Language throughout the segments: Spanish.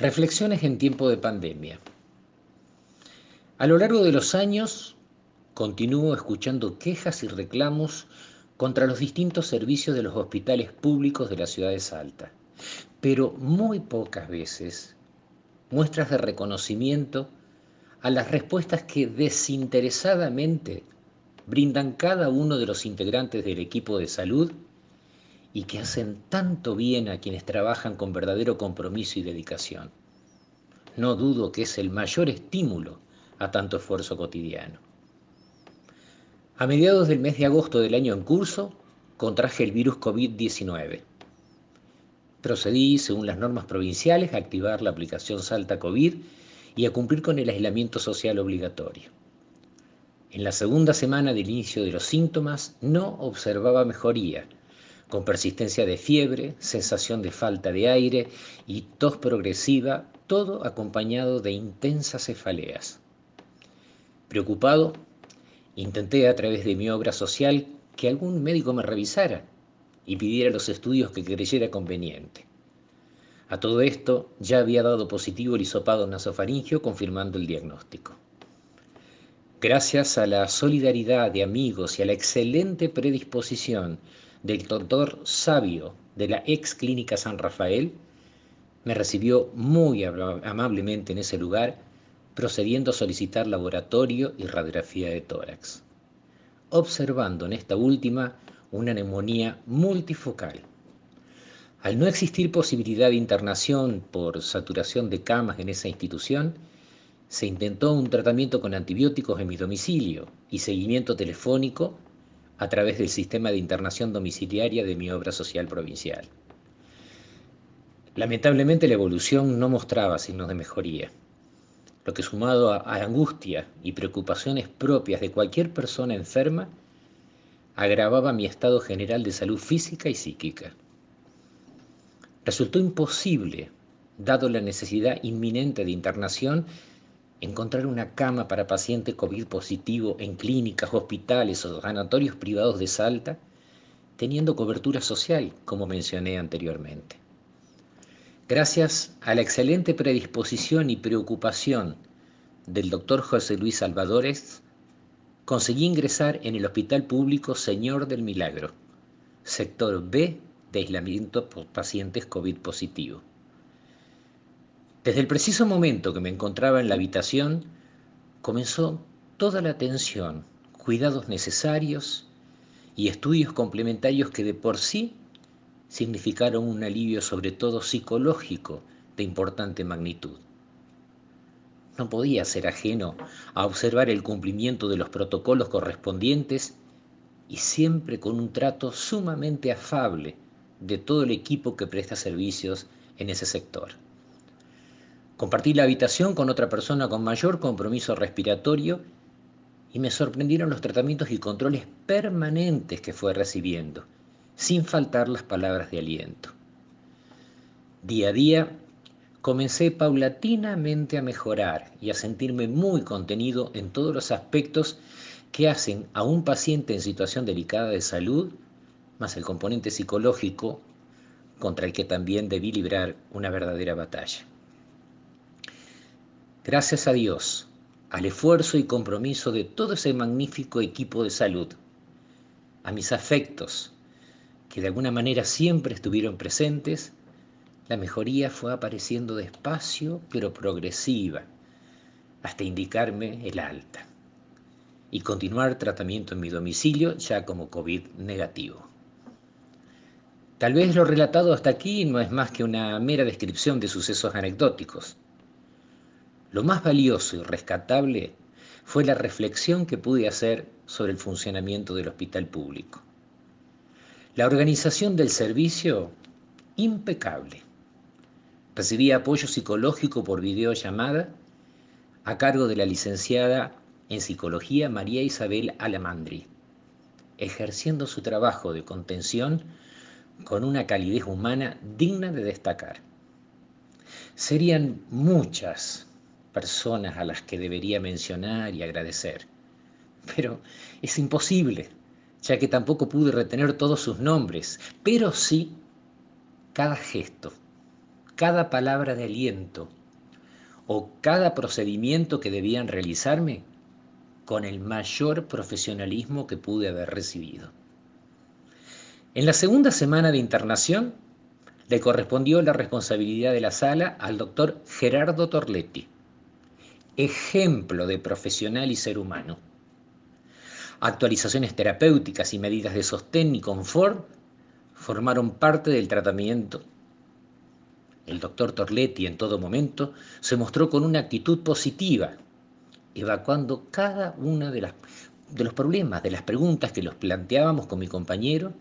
Reflexiones en tiempo de pandemia. A lo largo de los años, continúo escuchando quejas y reclamos contra los distintos servicios de los hospitales públicos de la ciudad de Salta, pero muy pocas veces muestras de reconocimiento a las respuestas que desinteresadamente brindan cada uno de los integrantes del equipo de salud y que hacen tanto bien a quienes trabajan con verdadero compromiso y dedicación. No dudo que es el mayor estímulo a tanto esfuerzo cotidiano. A mediados del mes de agosto del año en curso, contraje el virus COVID-19. Procedí, según las normas provinciales, a activar la aplicación Salta COVID y a cumplir con el aislamiento social obligatorio. En la segunda semana del inicio de los síntomas no observaba mejoría, con persistencia de fiebre, sensación de falta de aire y tos progresiva, todo acompañado de intensas cefaleas. Preocupado, intenté a través de mi obra social que algún médico me revisara y pidiera los estudios que creyera conveniente. A todo esto ya había dado positivo el hisopado nasofaringio confirmando el diagnóstico. Gracias a la solidaridad de amigos y a la excelente predisposición del doctor Sabio de la ex clínica San Rafael, me recibió muy amablemente en ese lugar, procediendo a solicitar laboratorio y radiografía de tórax, observando en esta última una neumonía multifocal. Al no existir posibilidad de internación por saturación de camas en esa institución, se intentó un tratamiento con antibióticos en mi domicilio y seguimiento telefónico a través del sistema de internación domiciliaria de mi obra social provincial. Lamentablemente la evolución no mostraba signos de mejoría, lo que sumado a, angustia y preocupaciones propias de cualquier persona enferma, agravaba mi estado general de salud física y psíquica. Resultó imposible, dado la necesidad inminente de internación, encontrar una cama para paciente COVID positivo en clínicas, hospitales o sanatorios privados de Salta, teniendo cobertura social, como mencioné anteriormente. Gracias a la excelente predisposición y preocupación del doctor José Luis Salvadores, conseguí ingresar en el Hospital Público Señor del Milagro, sector B de aislamiento por pacientes COVID positivo. Desde el preciso momento que me encontraba en la habitación, comenzó toda la atención, cuidados necesarios y estudios complementarios que de por sí significaron un alivio sobre todo psicológico de importante magnitud. No podía ser ajeno a observar el cumplimiento de los protocolos correspondientes y siempre con un trato sumamente afable de todo el equipo que presta servicios en ese sector. Compartí la habitación con otra persona con mayor compromiso respiratorio y me sorprendieron los tratamientos y controles permanentes que fue recibiendo, sin faltar las palabras de aliento. Día a día comencé paulatinamente a mejorar y a sentirme muy contenido en todos los aspectos que hacen a un paciente en situación delicada de salud, más el componente psicológico, contra el que también debí librar una verdadera batalla. Gracias a Dios, al esfuerzo y compromiso de todo ese magnífico equipo de salud, a mis afectos, que de alguna manera siempre estuvieron presentes, la mejoría fue apareciendo despacio pero progresiva, hasta indicarme el alta, y continuar tratamiento en mi domicilio ya como COVID negativo. Tal vez lo relatado hasta aquí no es más que una mera descripción de sucesos anecdóticos, lo más valioso y rescatable fue la reflexión que pude hacer sobre el funcionamiento del hospital público. La organización del servicio, impecable. Recibí apoyo psicológico por videollamada a cargo de la licenciada en psicología María Isabel Alamandri, ejerciendo su trabajo de contención con una calidez humana digna de destacar. Serían muchas personas a las que debería mencionar y agradecer. Pero es imposible, ya que tampoco pude retener todos sus nombres, pero sí cada gesto, cada palabra de aliento o cada procedimiento que debían realizarme con el mayor profesionalismo que pude haber recibido. En la segunda semana de internación le correspondió la responsabilidad de la sala al doctor Gerardo Torletti, ejemplo de profesional y ser humano. Actualizaciones terapéuticas y medidas de sostén y confort formaron parte del tratamiento. El doctor Torletti en todo momento se mostró con una actitud positiva, evacuando cada uno de, de los problemas, de las preguntas que los planteábamos con mi compañero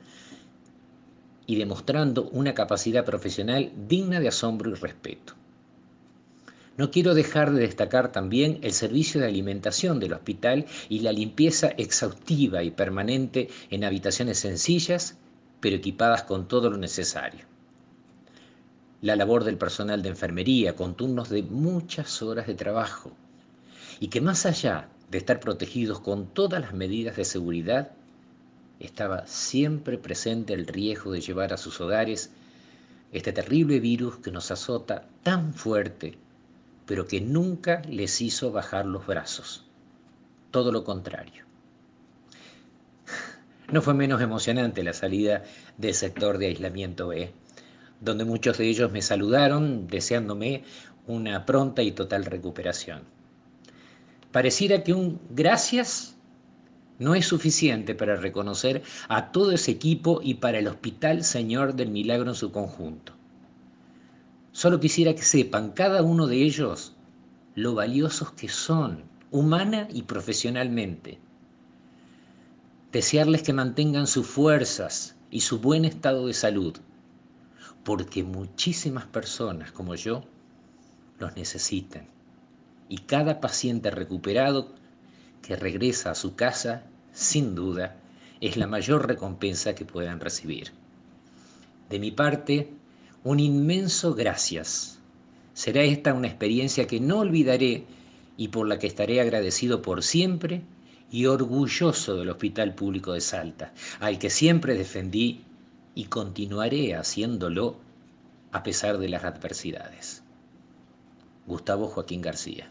y demostrando una capacidad profesional digna de asombro y respeto. No quiero dejar de destacar también el servicio de alimentación del hospital y la limpieza exhaustiva y permanente en habitaciones sencillas, pero equipadas con todo lo necesario. La labor del personal de enfermería con turnos de muchas horas de trabajo y que más allá de estar protegidos con todas las medidas de seguridad, estaba siempre presente el riesgo de llevar a sus hogares este terrible virus que nos azota tan fuerte pero que nunca les hizo bajar los brazos. Todo lo contrario. No fue menos emocionante la salida del sector de aislamiento B, donde muchos de ellos me saludaron deseándome una pronta y total recuperación. Pareciera que un gracias no es suficiente para reconocer a todo ese equipo y para el Hospital Señor del Milagro en su conjunto. Solo quisiera que sepan cada uno de ellos lo valiosos que son, humana y profesionalmente. Desearles que mantengan sus fuerzas y su buen estado de salud, porque muchísimas personas como yo los necesitan. Y cada paciente recuperado que regresa a su casa, sin duda, es la mayor recompensa que puedan recibir. De mi parte, un inmenso gracias. Será esta una experiencia que no olvidaré y por la que estaré agradecido por siempre y orgulloso del Hospital Público de Salta, al que siempre defendí y continuaré haciéndolo a pesar de las adversidades. Gustavo Joaquín García.